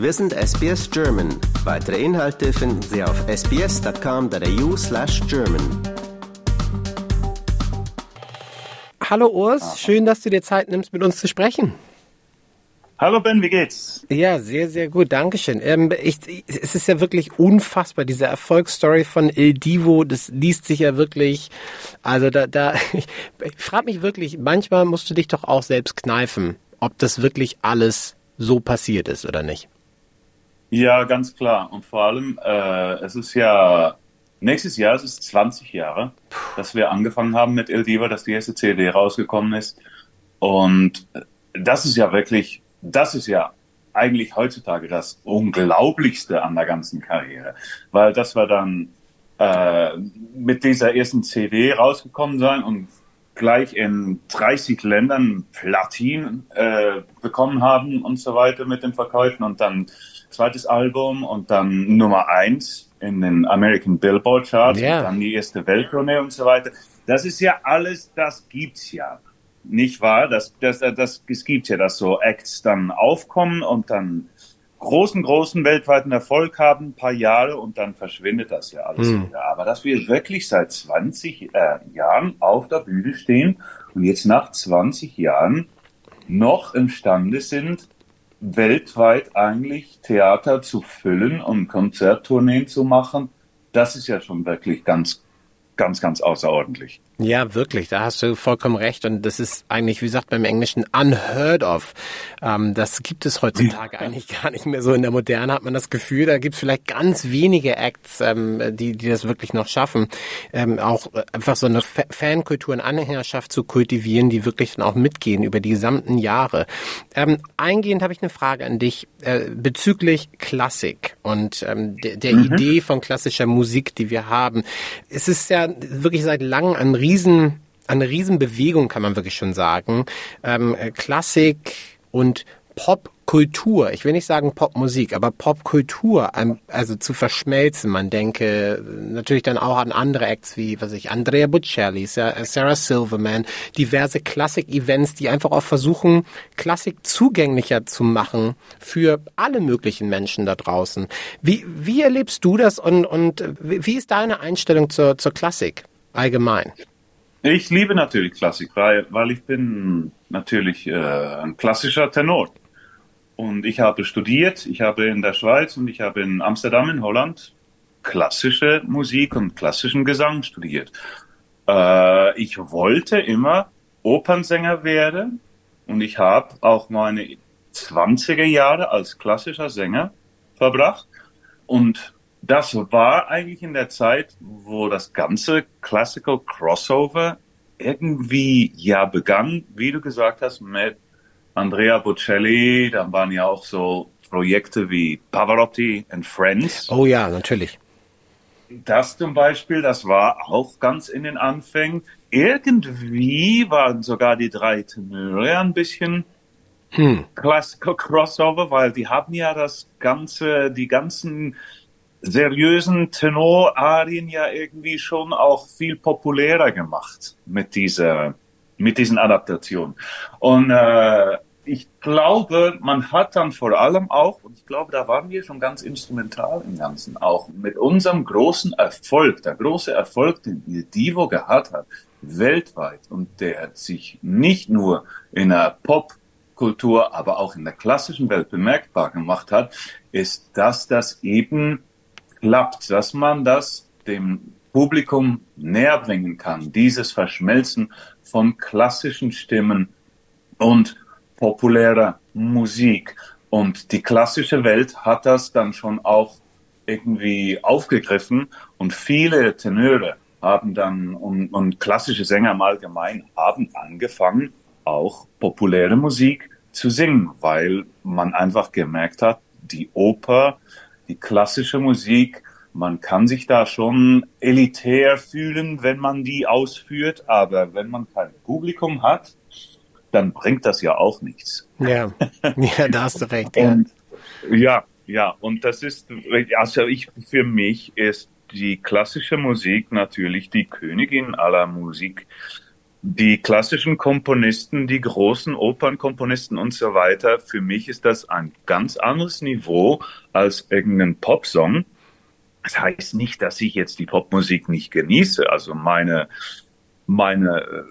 Wir sind SBS German. Weitere Inhalte finden Sie auf sbs.com.au slash German. Hallo Urs, schön, dass du dir Zeit nimmst, mit uns zu sprechen. Hallo Ben, wie geht's? Ja, sehr, sehr gut, Dankeschön. Ähm, ich, es ist ja wirklich unfassbar, diese Erfolgsstory von Il Divo, das liest sich ja wirklich, also da, da ich, ich frage mich wirklich, manchmal musst du dich doch auch selbst kneifen, ob das wirklich alles so passiert ist oder nicht. Ja, ganz klar. Und vor allem, äh, es ist ja nächstes Jahr, es ist 20 Jahre, dass wir angefangen haben mit Il Divo, dass die erste CD rausgekommen ist. Und das ist ja wirklich das ist ja eigentlich heutzutage das Unglaublichste an der ganzen Karriere, weil das war dann äh, mit dieser ersten CD rausgekommen sein und gleich in 30 Ländern Platin äh, bekommen haben und so weiter mit den Verkäufen und dann zweites Album und dann Nummer eins in den American Billboard Charts yeah. und dann die erste Welttournee und so weiter. Das ist ja alles, das gibt's ja nicht wahr? Das, das, das, es gibt ja, dass so Acts dann aufkommen und dann großen, großen weltweiten Erfolg haben, ein paar Jahre und dann verschwindet das ja alles hm. wieder. Aber dass wir wirklich seit 20 äh, Jahren auf der Bühne stehen und jetzt nach 20 Jahren noch imstande sind, weltweit eigentlich Theater zu füllen und Konzerttourneen zu machen, das ist ja schon wirklich ganz, ganz, ganz außerordentlich. Ja, wirklich, da hast du vollkommen recht. Und das ist eigentlich, wie sagt man im Englischen, unheard of. Ähm, das gibt es heutzutage eigentlich gar nicht mehr so. In der Moderne hat man das Gefühl, da gibt es vielleicht ganz wenige Acts, ähm, die, die das wirklich noch schaffen. Ähm, auch äh, einfach so eine Fa Fankultur und Anhängerschaft zu kultivieren, die wirklich dann auch mitgehen über die gesamten Jahre. Ähm, eingehend habe ich eine Frage an dich äh, bezüglich Klassik und ähm, der, der mhm. Idee von klassischer Musik, die wir haben. Es ist ja wirklich seit langem ein riesen, eine Riesenbewegung, kann man wirklich schon sagen. Ähm, Klassik und Popkultur, ich will nicht sagen Popmusik, aber Popkultur, also zu verschmelzen. Man denke natürlich dann auch an andere Acts wie, was ich, Andrea Bocelli, Sarah Silverman, diverse Klassik-Events, die einfach auch versuchen, Klassik zugänglicher zu machen für alle möglichen Menschen da draußen. Wie, wie erlebst du das und, und wie ist deine Einstellung zur, zur Klassik allgemein? Ich liebe natürlich Klassik, weil, weil ich bin natürlich äh, ein klassischer Tenor. Und ich habe studiert, ich habe in der Schweiz und ich habe in Amsterdam in Holland klassische Musik und klassischen Gesang studiert. Äh, ich wollte immer Opernsänger werden und ich habe auch meine 20er Jahre als klassischer Sänger verbracht. Und das war eigentlich in der Zeit, wo das ganze Classical Crossover irgendwie ja begann, wie du gesagt hast, mit Andrea Bocelli, dann waren ja auch so Projekte wie Pavarotti and Friends. Oh ja, natürlich. Das zum Beispiel, das war auch ganz in den Anfängen. Irgendwie waren sogar die drei Tenöre ein bisschen hm. Classical Crossover, weil die haben ja das ganze, die ganzen seriösen Tenorarien ja irgendwie schon auch viel populärer gemacht mit dieser, mit diesen Adaptationen. Und äh, ich glaube, man hat dann vor allem auch, und ich glaube, da waren wir schon ganz instrumental im Ganzen auch, mit unserem großen Erfolg, der große Erfolg, den Divo gehabt hat, weltweit, und der sich nicht nur in der Popkultur, aber auch in der klassischen Welt bemerkbar gemacht hat, ist, dass das eben klappt, dass man das dem Publikum näher bringen kann, dieses Verschmelzen von klassischen Stimmen und populärer Musik. Und die klassische Welt hat das dann schon auch irgendwie aufgegriffen und viele Tenöre haben dann und, und klassische Sänger im Allgemeinen haben angefangen, auch populäre Musik zu singen, weil man einfach gemerkt hat, die Oper die klassische Musik, man kann sich da schon elitär fühlen, wenn man die ausführt, aber wenn man kein Publikum hat, dann bringt das ja auch nichts. Ja, ja da hast du recht. Ja. Und, ja, ja, und das ist, also ich, für mich ist die klassische Musik natürlich die Königin aller Musik. Die klassischen Komponisten, die großen Opernkomponisten und so weiter, für mich ist das ein ganz anderes Niveau als irgendein Popsong. Das heißt nicht, dass ich jetzt die Popmusik nicht genieße. Also meine, meine äh,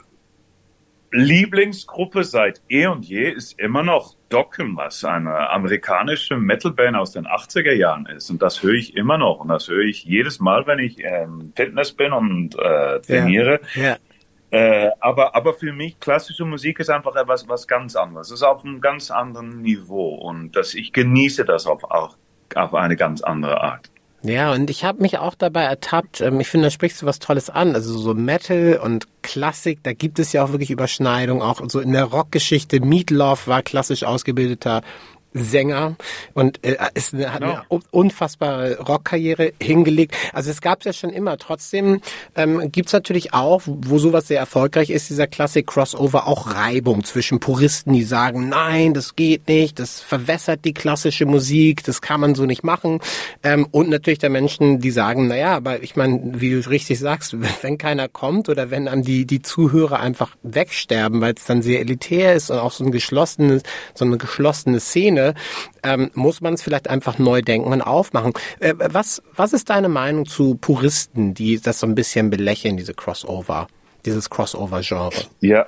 Lieblingsgruppe seit eh und je ist immer noch Dokken, was eine amerikanische Metalband aus den 80er Jahren ist. Und das höre ich immer noch. Und das höre ich jedes Mal, wenn ich ähm, Fitness bin und äh, trainiere. Ja, ja. Äh, aber, aber für mich, klassische Musik ist einfach etwas was ganz anderes. Es ist auf einem ganz anderen Niveau. Und das, ich genieße das auf, auf, auf eine ganz andere Art. Ja, und ich habe mich auch dabei ertappt. Ähm, ich finde, da sprichst du was Tolles an. Also so Metal und Klassik, da gibt es ja auch wirklich Überschneidungen. Auch so in der Rockgeschichte. Meatloaf war klassisch ausgebildeter Sänger und äh, ist eine, hat eine no. unfassbare Rockkarriere hingelegt. Also es gab es ja schon immer. Trotzdem ähm, gibt es natürlich auch, wo sowas sehr erfolgreich ist, dieser Klassik Crossover, auch Reibung zwischen Puristen, die sagen, nein, das geht nicht, das verwässert die klassische Musik, das kann man so nicht machen. Ähm, und natürlich der Menschen, die sagen, naja, aber ich meine, wie du richtig sagst, wenn keiner kommt oder wenn dann die, die Zuhörer einfach wegsterben, weil es dann sehr elitär ist und auch so ein geschlossenes, so eine geschlossene Szene, Szene, ähm, muss man es vielleicht einfach neu denken und aufmachen. Äh, was, was ist deine Meinung zu Puristen, die das so ein bisschen belächeln, diese Crossover, dieses Crossover-Genre? Ja.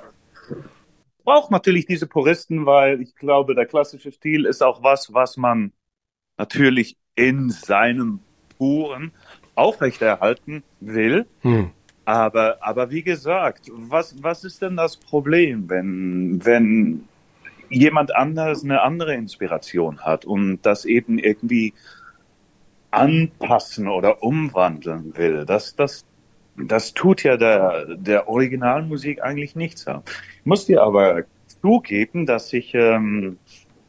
Braucht natürlich diese Puristen, weil ich glaube, der klassische Stil ist auch was, was man natürlich in seinem Puren aufrechterhalten will. Hm. Aber, aber wie gesagt, was, was ist denn das Problem, wenn, wenn jemand anderes eine andere Inspiration hat und das eben irgendwie anpassen oder umwandeln will. Das, das, das tut ja der, der Originalmusik eigentlich nichts. Ich muss dir aber zugeben, dass ich, ähm,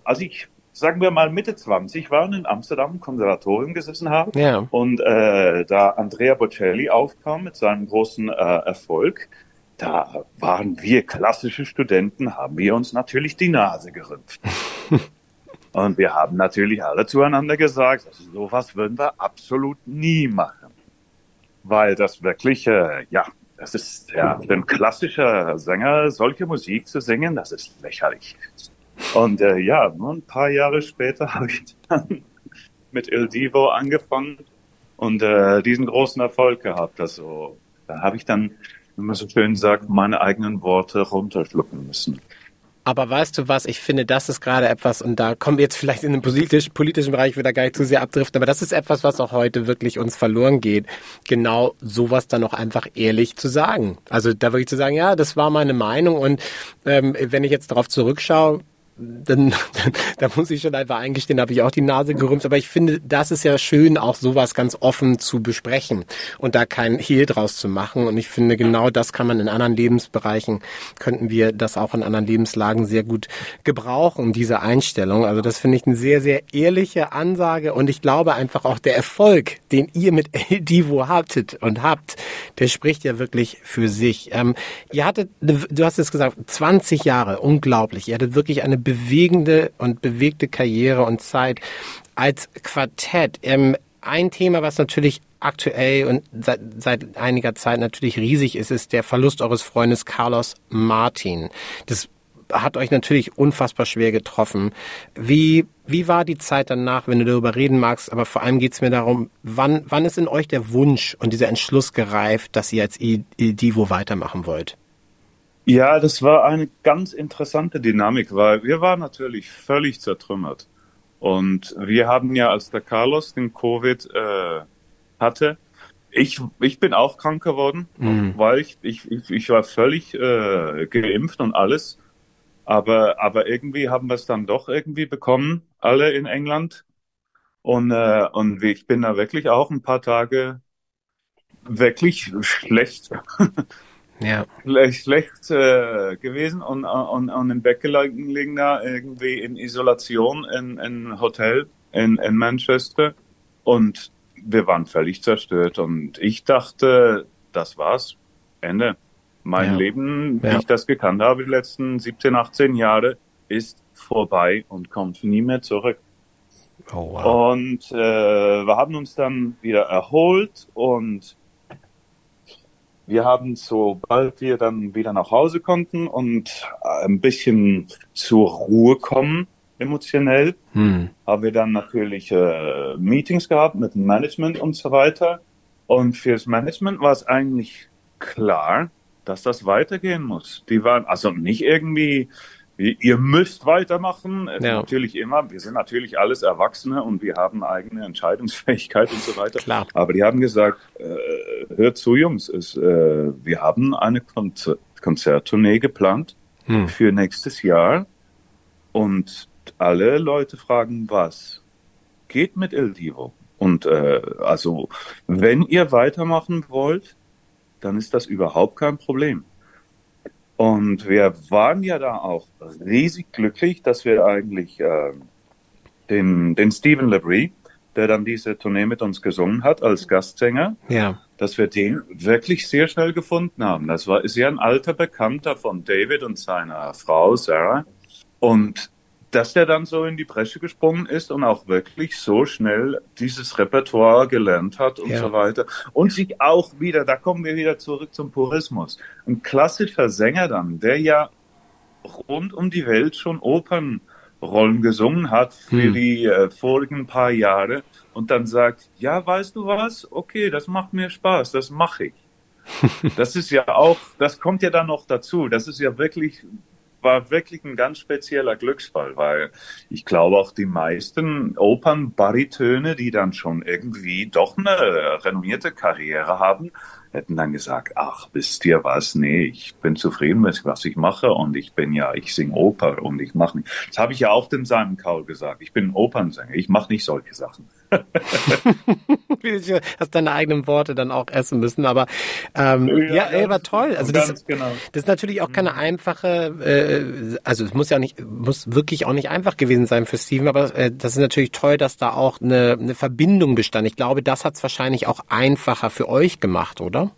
als ich, sagen wir mal Mitte 20 war und in Amsterdam im Konservatorium gesessen habe ja. und äh, da Andrea Bocelli aufkam mit seinem großen äh, Erfolg, da waren wir klassische Studenten, haben wir uns natürlich die Nase gerümpft. Und wir haben natürlich alle zueinander gesagt, also sowas würden wir absolut nie machen. Weil das wirklich, äh, ja, das ist ja für ein klassischer Sänger solche Musik zu singen, das ist lächerlich. Und äh, ja, nur ein paar Jahre später habe ich dann mit Il Divo angefangen und äh, diesen großen Erfolg gehabt. Also da habe ich dann wie man so schön sagt, meine eigenen Worte runterschlucken müssen. Aber weißt du was, ich finde, das ist gerade etwas, und da kommen wir jetzt vielleicht in den politisch, politischen Bereich wieder gar nicht zu sehr abdriften, aber das ist etwas, was auch heute wirklich uns verloren geht, genau sowas dann auch einfach ehrlich zu sagen. Also da wirklich zu sagen, ja, das war meine Meinung und ähm, wenn ich jetzt darauf zurückschaue, dann, dann da muss ich schon einfach eingestehen, habe ich auch die Nase gerümpft. Aber ich finde, das ist ja schön, auch sowas ganz offen zu besprechen und da kein Hehl draus zu machen. Und ich finde, genau das kann man in anderen Lebensbereichen, könnten wir das auch in anderen Lebenslagen sehr gut gebrauchen, diese Einstellung. Also das finde ich eine sehr, sehr ehrliche Ansage. Und ich glaube einfach auch der Erfolg, den ihr mit Divo hattet und habt, der spricht ja wirklich für sich. Ähm, ihr hattet, du hast es gesagt, 20 Jahre, unglaublich. Ihr hattet wirklich eine bewegende und bewegte Karriere und Zeit als Quartett. Ähm, ein Thema, was natürlich aktuell und seit, seit einiger Zeit natürlich riesig ist, ist der Verlust eures Freundes Carlos Martin. Das hat euch natürlich unfassbar schwer getroffen. Wie, wie war die Zeit danach, wenn du darüber reden magst? Aber vor allem geht es mir darum, wann, wann ist in euch der Wunsch und dieser Entschluss gereift, dass ihr als Divo weitermachen wollt? Ja, das war eine ganz interessante Dynamik, weil wir waren natürlich völlig zertrümmert. Und wir haben ja, als der Carlos den Covid äh, hatte, ich, ich bin auch krank geworden, mhm. weil ich, ich, ich war völlig äh, geimpft und alles. Aber, aber irgendwie haben wir es dann doch irgendwie bekommen, alle in England. Und, äh, und ich bin da wirklich auch ein paar Tage wirklich schlecht ja. schlecht, schlecht äh, gewesen und, und, und im Bett gelegen da irgendwie in Isolation in, in Hotel in, in Manchester und wir waren völlig zerstört und ich dachte, das war's, Ende. Mein ja. Leben, wie ja. ich das gekannt habe, die letzten 17, 18 Jahre, ist vorbei und kommt nie mehr zurück. Oh, wow. Und äh, wir haben uns dann wieder erholt und wir haben, sobald wir dann wieder nach Hause konnten und ein bisschen zur Ruhe kommen, emotionell, hm. haben wir dann natürlich äh, Meetings gehabt mit dem Management und so weiter. Und fürs Management war es eigentlich klar, dass das weitergehen muss. Die waren also nicht irgendwie ihr müsst weitermachen. Ja. Natürlich immer. Wir sind natürlich alles Erwachsene und wir haben eigene Entscheidungsfähigkeit und so weiter. Klar. Aber die haben gesagt, äh, hört zu, Jungs, es, äh, wir haben eine Konzer Konzerttournee geplant hm. für nächstes Jahr und alle Leute fragen, was geht mit El Divo? Und äh, also, wenn ihr weitermachen wollt, dann ist das überhaupt kein Problem. Und wir waren ja da auch riesig glücklich, dass wir eigentlich äh, den, den Stephen Labrie, der dann diese Tournee mit uns gesungen hat als Gastsänger, ja. dass wir den wirklich sehr schnell gefunden haben. Das war ist ja ein alter Bekannter von David und seiner Frau Sarah. Und dass der dann so in die Bresche gesprungen ist und auch wirklich so schnell dieses Repertoire gelernt hat und ja. so weiter. Und sich auch wieder, da kommen wir wieder zurück zum Purismus. Ein klassischer Sänger dann, der ja rund um die Welt schon Opernrollen gesungen hat für hm. die äh, vorigen paar Jahre und dann sagt, ja, weißt du was? Okay, das macht mir Spaß, das mache ich. das ist ja auch, das kommt ja dann noch dazu. Das ist ja wirklich war wirklich ein ganz spezieller Glücksfall, weil ich glaube auch die meisten Opernbaritöne, die dann schon irgendwie doch eine renommierte Karriere haben, hätten dann gesagt, ach, wisst ihr was, nee, ich bin zufrieden mit was ich mache und ich bin ja, ich singe Oper und ich mache nicht. Das habe ich ja auch dem Simon Cowell gesagt. Ich bin Opernsänger, ich mache nicht solche Sachen. du hast deine eigenen Worte dann auch essen müssen, aber ähm, ja, ja, aber toll. Also das, genau. das ist natürlich auch keine mhm. einfache, äh, also es muss ja nicht, muss wirklich auch nicht einfach gewesen sein für Steven, aber äh, das ist natürlich toll, dass da auch eine, eine Verbindung bestand. Ich glaube, das hat es wahrscheinlich auch einfacher für euch gemacht, oder?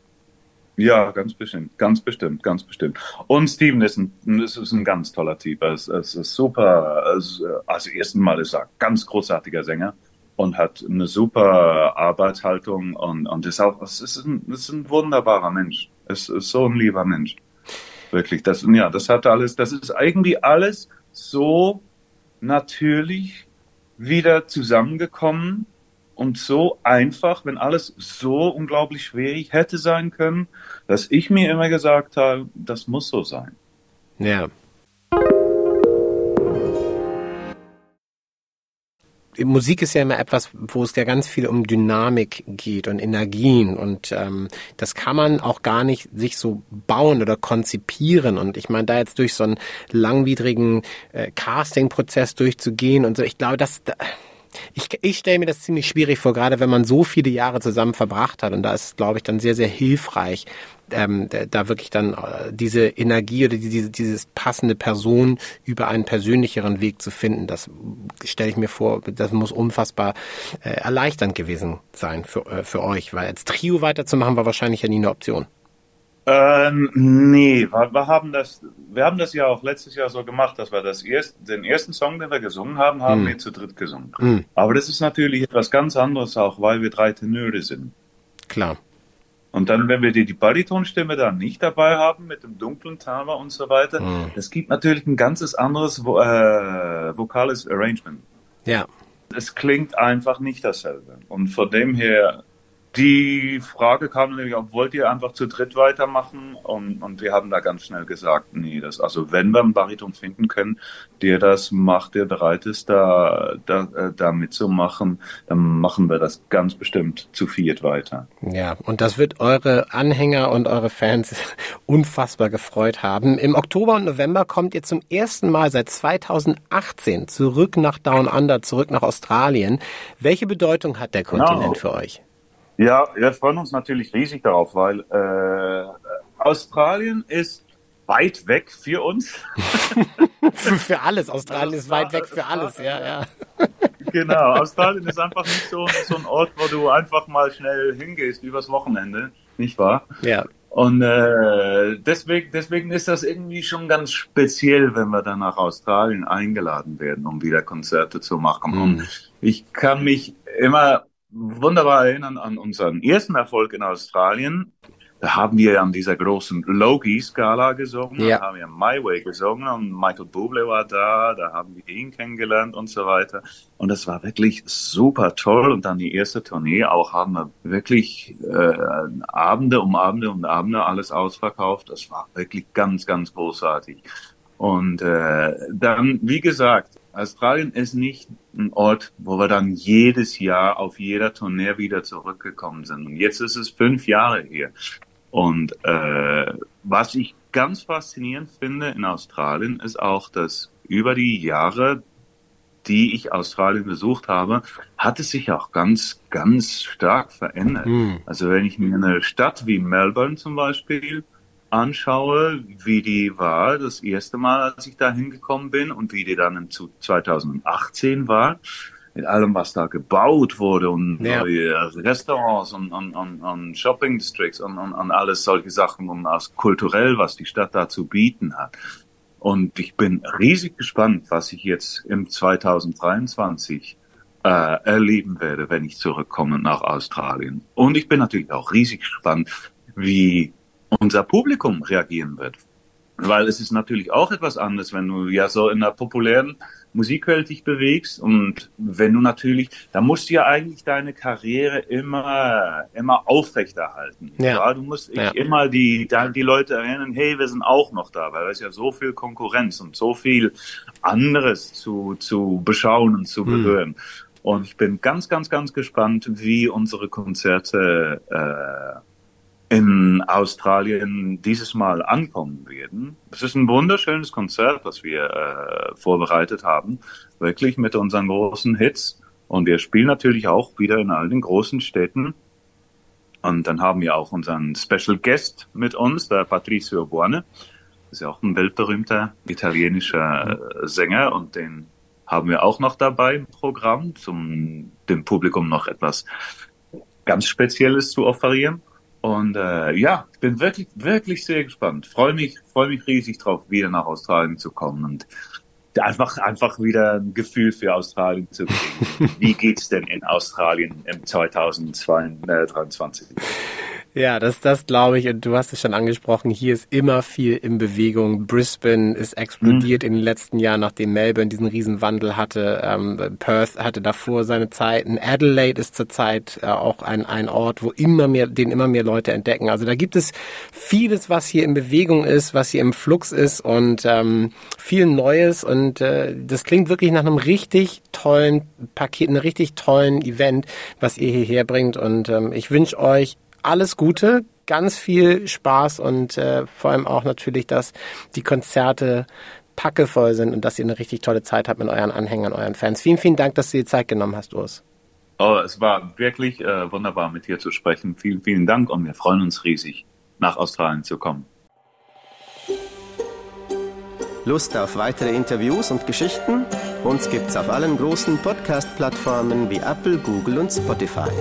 Ja, ganz bestimmt, ganz bestimmt, ganz bestimmt. Und Steven ist ein, ist, ist ein ganz toller Typ. Es, es ist super. Es, also ersten Mal ist er ein ganz großartiger Sänger und hat eine super Arbeitshaltung und, und ist auch, es ist ein, ist ein wunderbarer Mensch. Es ist so ein lieber Mensch. Wirklich, das, ja, das hat alles, das ist eigentlich alles so natürlich wieder zusammengekommen und so einfach, wenn alles so unglaublich schwierig hätte sein können, dass ich mir immer gesagt habe, das muss so sein. Ja. Musik ist ja immer etwas, wo es ja ganz viel um Dynamik geht und Energien und ähm, das kann man auch gar nicht sich so bauen oder konzipieren und ich meine da jetzt durch so einen langwidrigen äh, Casting-Prozess durchzugehen und so, ich glaube, dass da, ich, ich stelle mir das ziemlich schwierig vor, gerade wenn man so viele Jahre zusammen verbracht hat. Und da ist es, glaube ich, dann sehr, sehr hilfreich, ähm, da wirklich dann äh, diese Energie oder diese, dieses passende Person über einen persönlicheren Weg zu finden. Das stelle ich mir vor, das muss unfassbar äh, erleichternd gewesen sein für, äh, für euch, weil als Trio weiterzumachen war wahrscheinlich ja nie eine Option. Ähm, nee, wir, wir, haben das, wir haben das ja auch letztes Jahr so gemacht, dass wir das erst, den ersten Song, den wir gesungen haben, haben mm. wir zu dritt gesungen. Mm. Aber das ist natürlich etwas ganz anderes auch, weil wir drei Tenöre sind. Klar. Und dann, wenn wir die, die Baritonstimme da nicht dabei haben, mit dem dunklen Tama und so weiter, mm. das gibt natürlich ein ganzes anderes äh, vokales Arrangement. Ja. Es klingt einfach nicht dasselbe. Und von dem her die Frage kam nämlich, ob wollt ihr einfach zu dritt weitermachen? Und, und wir haben da ganz schnell gesagt, nee, das, also wenn wir einen Bariton finden können, der das macht, der bereit ist, da, da, äh, da mitzumachen, dann machen wir das ganz bestimmt zu viert weiter. Ja, und das wird eure Anhänger und eure Fans unfassbar gefreut haben. Im Oktober und November kommt ihr zum ersten Mal seit 2018 zurück nach Down Under, zurück nach Australien. Welche Bedeutung hat der Kontinent genau. für euch? Ja, wir freuen uns natürlich riesig darauf, weil äh, Australien ist weit weg für uns. für, für, alles. Australien ist weit weg für alles, ja, ja. genau, Australien ist einfach nicht so, so ein Ort, wo du einfach mal schnell hingehst übers Wochenende, nicht wahr? Ja. Und äh, deswegen, deswegen ist das irgendwie schon ganz speziell, wenn wir dann nach Australien eingeladen werden, um wieder Konzerte zu machen. Mhm. Und ich kann mich immer wunderbar erinnern an unseren ersten Erfolg in Australien. da haben wir an dieser großen Loki-Skala gesungen, Ja. da haben wir My Way gesungen und Michael Bublé war da, da haben wir ihn kennengelernt und so weiter. Und das war wirklich super toll. Und dann die erste Tournee auch haben wir wirklich äh, Abende um Abende um Abende alles ausverkauft. Das war wirklich ganz, ganz großartig. Und äh, dann, wie gesagt, Australien ist nicht ein Ort, wo wir dann jedes Jahr auf jeder Tournee wieder zurückgekommen sind. Und jetzt ist es fünf Jahre hier. Und äh, was ich ganz faszinierend finde in Australien ist auch, dass über die Jahre, die ich Australien besucht habe, hat es sich auch ganz, ganz stark verändert. Hm. Also wenn ich mir eine Stadt wie Melbourne zum Beispiel anschaue, wie die war das erste Mal, als ich da hingekommen bin und wie die dann in zu- 2018 war, mit allem, was da gebaut wurde und Ja. neue Restaurants und, und, und, und Shopping Districts und, und, und alles solche Sachen und aus kulturell, was die Stadt da zu bieten hat. Und ich bin riesig gespannt, was ich jetzt im 2023 äh, erleben werde, wenn ich zurückkomme nach Australien. Und ich bin natürlich auch riesig gespannt, wie unser Publikum reagieren wird. Weil es ist natürlich auch etwas anderes, wenn du ja so in einer populären Musikwelt dich bewegst und wenn du natürlich, da musst du ja eigentlich deine Karriere immer, immer aufrechterhalten. Ja. Du musst Ja. immer die, da- die Leute erinnern, hey, wir sind auch noch da, weil es ist ja so viel Konkurrenz und so viel anderes zu, zu beschauen und zu Hm. berühren. Und ich bin ganz, ganz, ganz gespannt, wie unsere Konzerte äh, in Australien dieses Mal ankommen werden. Es ist ein wunderschönes Konzert, das wir äh, vorbereitet haben, wirklich mit unseren großen Hits. Und wir spielen natürlich auch wieder in all den großen Städten. Und dann haben wir auch unseren Special Guest mit uns, der Patricio Buone. Das ist ja auch ein weltberühmter italienischer äh, Sänger und den haben wir auch noch dabei im Programm, um dem Publikum noch etwas ganz Spezielles zu offerieren. Und äh, ja, ich bin wirklich, wirklich sehr gespannt. Freue mich, freue mich riesig drauf, wieder nach Australien zu kommen und einfach, einfach wieder ein Gefühl für Australien zu kriegen. Wie geht's denn in Australien im 2023? Ja, das, das glaube ich. Und du hast es schon angesprochen. Hier ist immer viel in Bewegung. Brisbane ist explodiert in den letzten Jahren, nachdem Melbourne diesen Riesenwandel hatte. Ähm, Perth hatte davor seine Zeiten. Adelaide ist zurzeit äh, auch ein, ein Ort, wo immer mehr, den immer mehr Leute entdecken. Also da gibt es vieles, was hier in Bewegung ist, was hier im Flux ist und ähm, viel Neues. Und äh, das klingt wirklich nach einem richtig tollen Paket, einem richtig tollen Event, was ihr hierher bringt. Und ähm, ich wünsche euch alles Gute, ganz viel Spaß und äh, vor allem auch natürlich, dass die Konzerte packevoll sind und dass ihr eine richtig tolle Zeit habt mit euren Anhängern, euren Fans. Vielen, vielen Dank, dass du dir Zeit genommen hast, Urs. Oh, es war wirklich äh, wunderbar, mit dir zu sprechen. Vielen, vielen Dank und wir freuen uns riesig, nach Australien zu kommen. Lust auf weitere Interviews und Geschichten? Uns gibt's auf allen großen Podcast-Plattformen wie Apple, Google und Spotify.